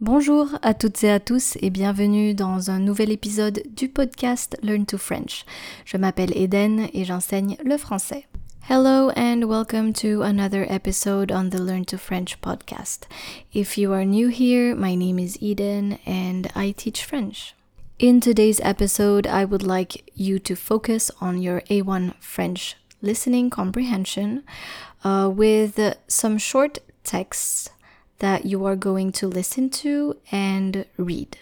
Bonjour à toutes et à tous et bienvenue dans un nouvel épisode du podcast Learn to French. Je m'appelle Eden et j'enseigne le français. Hello and welcome to another episode on the Learn to French podcast. If you are new here, my name is Eden and I teach French. In today's episode, I would like you to focus on your A1 French listening comprehension uh, with some short texts that you are going to listen to and read.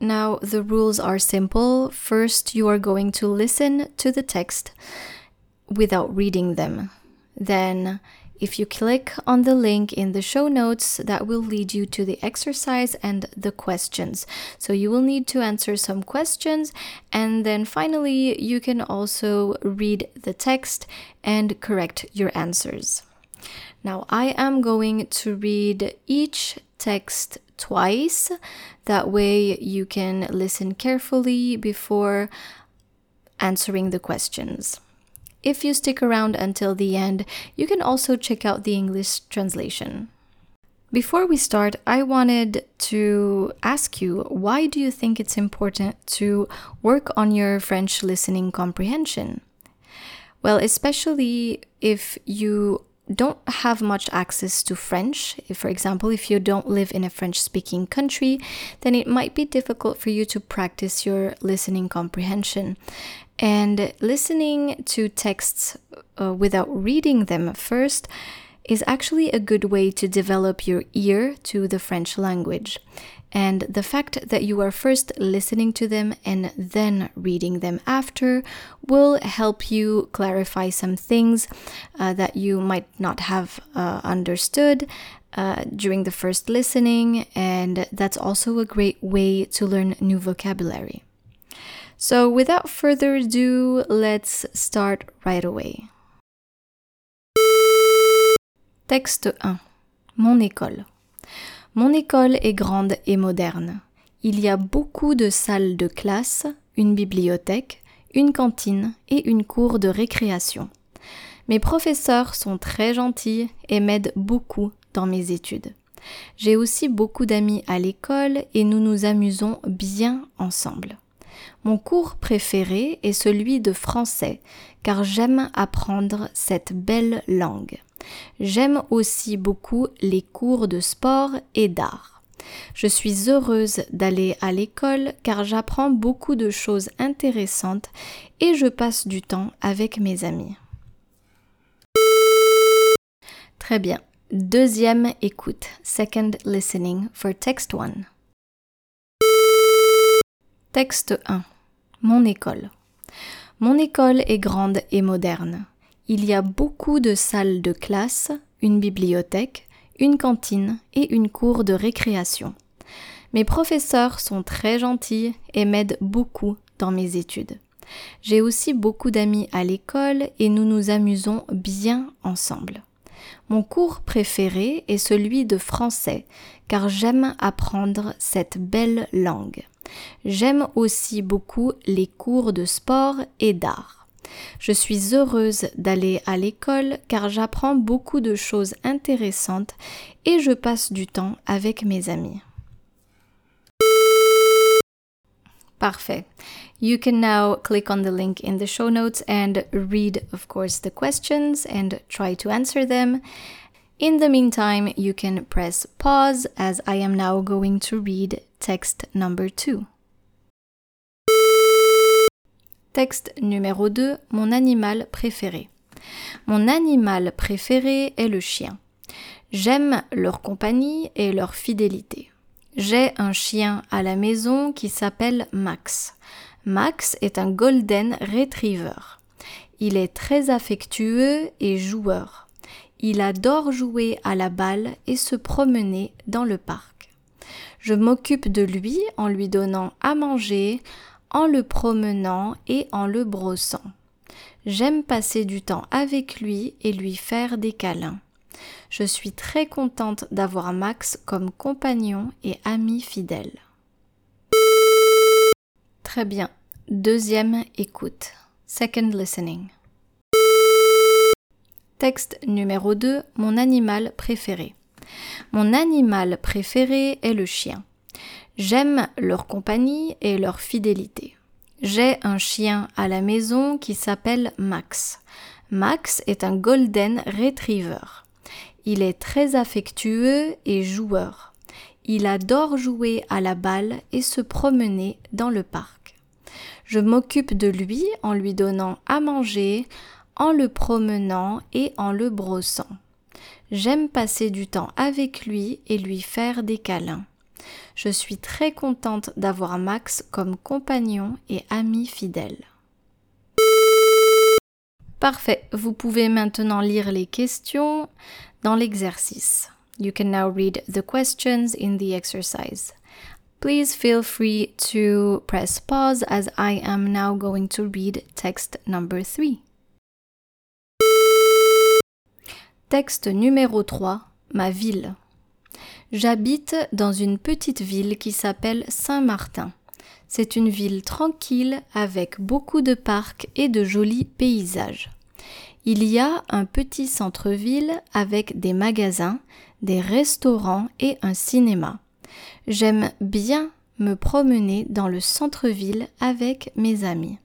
Now, the rules are simple. First, you are going to listen to the text without reading them. Then, if you click on the link in the show notes, that will lead you to the exercise and the questions. So, you will need to answer some questions, and then finally, you can also read the text and correct your answers. Now I am going to read each text twice. That way you can listen carefully before answering the questions. If you stick around until the end, you can also check out the English translation. Before we start, I wanted to ask you why do you think it's important to work on your French listening comprehension? Well, especially if you don't have much access to French, for example, if you don't live in a French speaking country, then it might be difficult for you to practice your listening comprehension. And listening to texts uh, without reading them first is actually a good way to develop your ear to the French language. And the fact that you are first listening to them and then reading them after will help you clarify some things uh, that you might not have uh, understood uh, during the first listening. And that's also a great way to learn new vocabulary. So, without further ado, let's start right away. Texte 1 Mon école. Mon école est grande et moderne. Il y a beaucoup de salles de classe, une bibliothèque, une cantine et une cour de récréation. Mes professeurs sont très gentils et m'aident beaucoup dans mes études. J'ai aussi beaucoup d'amis à l'école et nous nous amusons bien ensemble. Mon cours préféré est celui de français car j'aime apprendre cette belle langue. J'aime aussi beaucoup les cours de sport et d'art. Je suis heureuse d'aller à l'école car j'apprends beaucoup de choses intéressantes et je passe du temps avec mes amis. Très bien. Deuxième écoute. Second listening for text 1. Texte 1. Mon école. Mon école est grande et moderne. Il y a beaucoup de salles de classe, une bibliothèque, une cantine et une cour de récréation. Mes professeurs sont très gentils et m'aident beaucoup dans mes études. J'ai aussi beaucoup d'amis à l'école et nous nous amusons bien ensemble. Mon cours préféré est celui de français car j'aime apprendre cette belle langue. J'aime aussi beaucoup les cours de sport et d'art. Je suis heureuse d'aller à l'école car j'apprends beaucoup de choses intéressantes et je passe du temps avec mes amis. Parfait. You can now click on the link in the show notes and read, of course, the questions and try to answer them. In the meantime, you can press pause as I am now going to read text number two. Texte numéro 2, mon animal préféré. Mon animal préféré est le chien. J'aime leur compagnie et leur fidélité. J'ai un chien à la maison qui s'appelle Max. Max est un golden retriever. Il est très affectueux et joueur. Il adore jouer à la balle et se promener dans le parc. Je m'occupe de lui en lui donnant à manger, en le promenant et en le brossant. J'aime passer du temps avec lui et lui faire des câlins. Je suis très contente d'avoir Max comme compagnon et ami fidèle. Très bien. Deuxième écoute. Second listening. Texte numéro 2. Mon animal préféré. Mon animal préféré est le chien. J'aime leur compagnie et leur fidélité. J'ai un chien à la maison qui s'appelle Max. Max est un golden retriever. Il est très affectueux et joueur. Il adore jouer à la balle et se promener dans le parc. Je m'occupe de lui en lui donnant à manger, en le promenant et en le brossant. J'aime passer du temps avec lui et lui faire des câlins. Je suis très contente d'avoir Max comme compagnon et ami fidèle. Parfait, vous pouvez maintenant lire les questions dans l'exercice. You can now read the questions in the exercise. Please feel free to press pause as I am now going to read text number 3. Texte numéro 3. Ma ville. J'habite dans une petite ville qui s'appelle Saint-Martin. C'est une ville tranquille avec beaucoup de parcs et de jolis paysages. Il y a un petit centre-ville avec des magasins, des restaurants et un cinéma. J'aime bien me promener dans le centre-ville avec mes amis.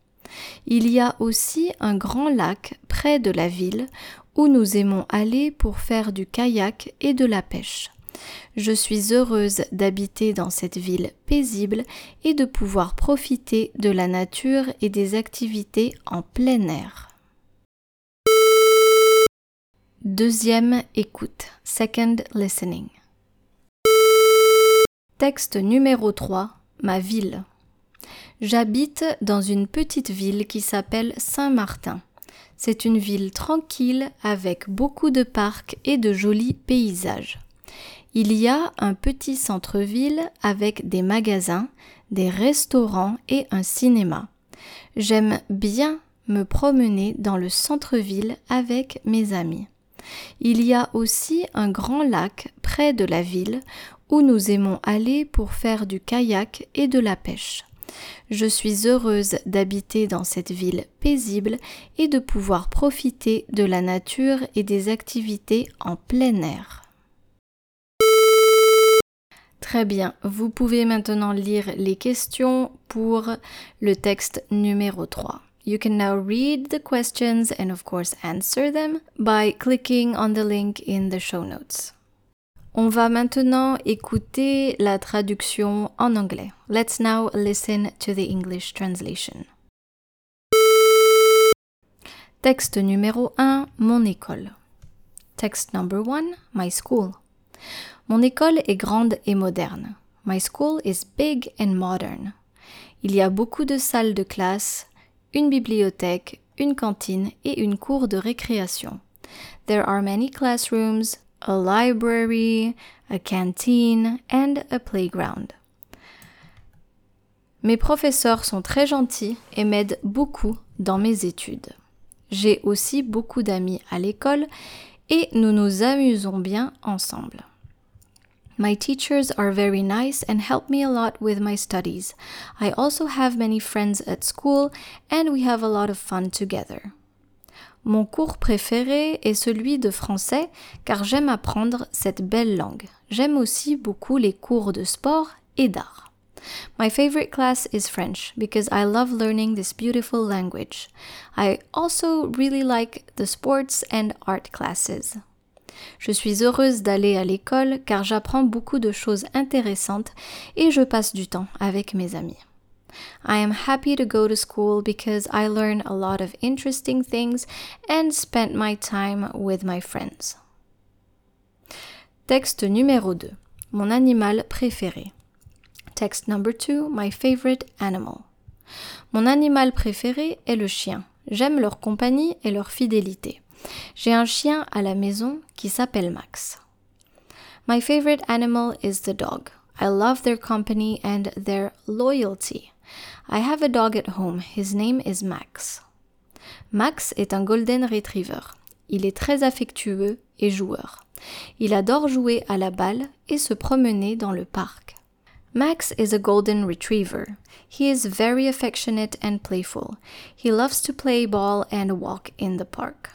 Il y a aussi un grand lac près de la ville où nous aimons aller pour faire du kayak et de la pêche. Je suis heureuse d'habiter dans cette ville paisible et de pouvoir profiter de la nature et des activités en plein air. Deuxième écoute, second listening. Texte numéro 3, ma ville. J'habite dans une petite ville qui s'appelle Saint-Martin. C'est une ville tranquille avec beaucoup de parcs et de jolis paysages. Il y a un petit centre-ville avec des magasins, des restaurants et un cinéma. J'aime bien me promener dans le centre-ville avec mes amis. Il y a aussi un grand lac près de la ville où nous aimons aller pour faire du kayak et de la pêche. Je suis heureuse d'habiter dans cette ville paisible et de pouvoir profiter de la nature et des activités en plein air. Très bien, vous pouvez maintenant lire les questions pour le texte numéro 3. You can now read the questions and of course answer them by clicking on the link in the show notes. On va maintenant écouter la traduction en anglais. Let's now listen to the English translation. Texte numéro 1, mon école. Text number 1, my school. Mon école est grande et moderne. My school is big and modern. Il y a beaucoup de salles de classe, une bibliothèque, une cantine et une cour de récréation. There are many classrooms, a library, a canteen and a playground. Mes professeurs sont très gentils et m'aident beaucoup dans mes études. J'ai aussi beaucoup d'amis à l'école et nous nous amusons bien ensemble. My teachers are very nice and help me a lot with my studies. I also have many friends at school and we have a lot of fun together. Mon cours préféré est celui de français car j'aime apprendre cette belle langue. J'aime aussi beaucoup les cours de sport et d'art. My favorite class is French because I love learning this beautiful language. I also really like the sports and art classes. Je suis heureuse d'aller à l'école car j'apprends beaucoup de choses intéressantes et je passe du temps avec mes amis. I am happy to go to school because I learn a lot of interesting things and spend my time with my friends. Texte numéro 2. Mon animal préféré. Text number 2. My favorite animal. Mon animal préféré est le chien. J'aime leur compagnie et leur fidélité. J'ai un chien à la maison qui s'appelle Max. My favorite animal is the dog. I love their company and their loyalty. I have a dog at home. His name is Max. Max est un golden retriever. Il est très affectueux et joueur. Il adore jouer à la balle et se promener dans le parc. Max is a golden retriever. He is very affectionate and playful. He loves to play ball and walk in the park.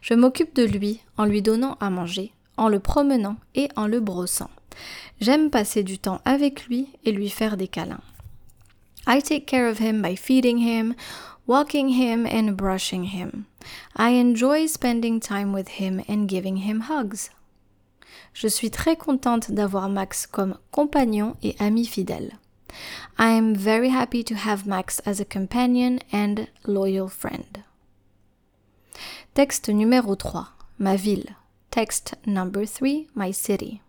Je m'occupe de lui en lui donnant à manger, en le promenant et en le brossant. J'aime passer du temps avec lui et lui faire des câlins. I take care of him by feeding him, walking him, and brushing him. I enjoy spending time with him and giving him hugs. Je suis très contente d'avoir Max comme compagnon et ami fidèle. I am very happy to have Max as a companion and loyal friend. Texte numéro 3. Ma ville. Text number 3. My city.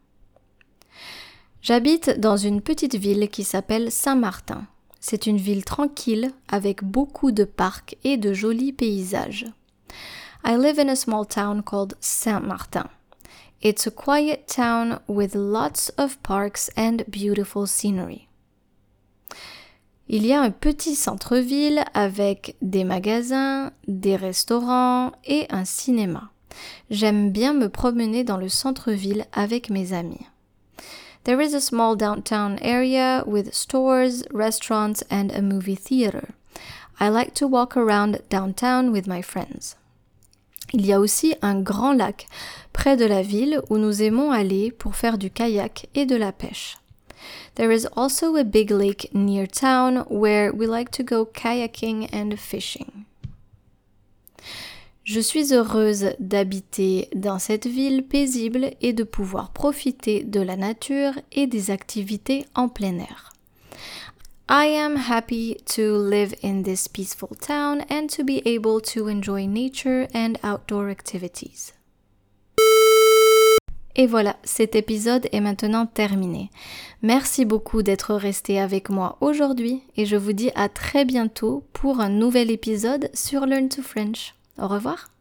J'habite dans une petite ville qui s'appelle Saint-Martin. C'est une ville tranquille avec beaucoup de parcs et de jolis paysages. I live in a small town called Saint-Martin. It's a quiet town with lots of parks and beautiful scenery. Il y a un petit centre-ville avec des magasins, des restaurants et un cinéma. J'aime bien me promener dans le centre-ville avec mes amis. There is a small downtown area with stores, restaurants, and a movie theater. I like to walk around downtown with my friends. Il y a aussi un grand lac près de la ville où nous aimons aller pour faire du kayak et de la pêche. There is also a big lake near town where we like to go kayaking and fishing. Je suis heureuse d'habiter dans cette ville paisible et de pouvoir profiter de la nature et des activités en plein air. I am happy to live in this peaceful town and to be able to enjoy nature and outdoor activities. Et voilà, cet épisode est maintenant terminé. Merci beaucoup d'être resté avec moi aujourd'hui et je vous dis à très bientôt pour un nouvel épisode sur Learn to French. Au revoir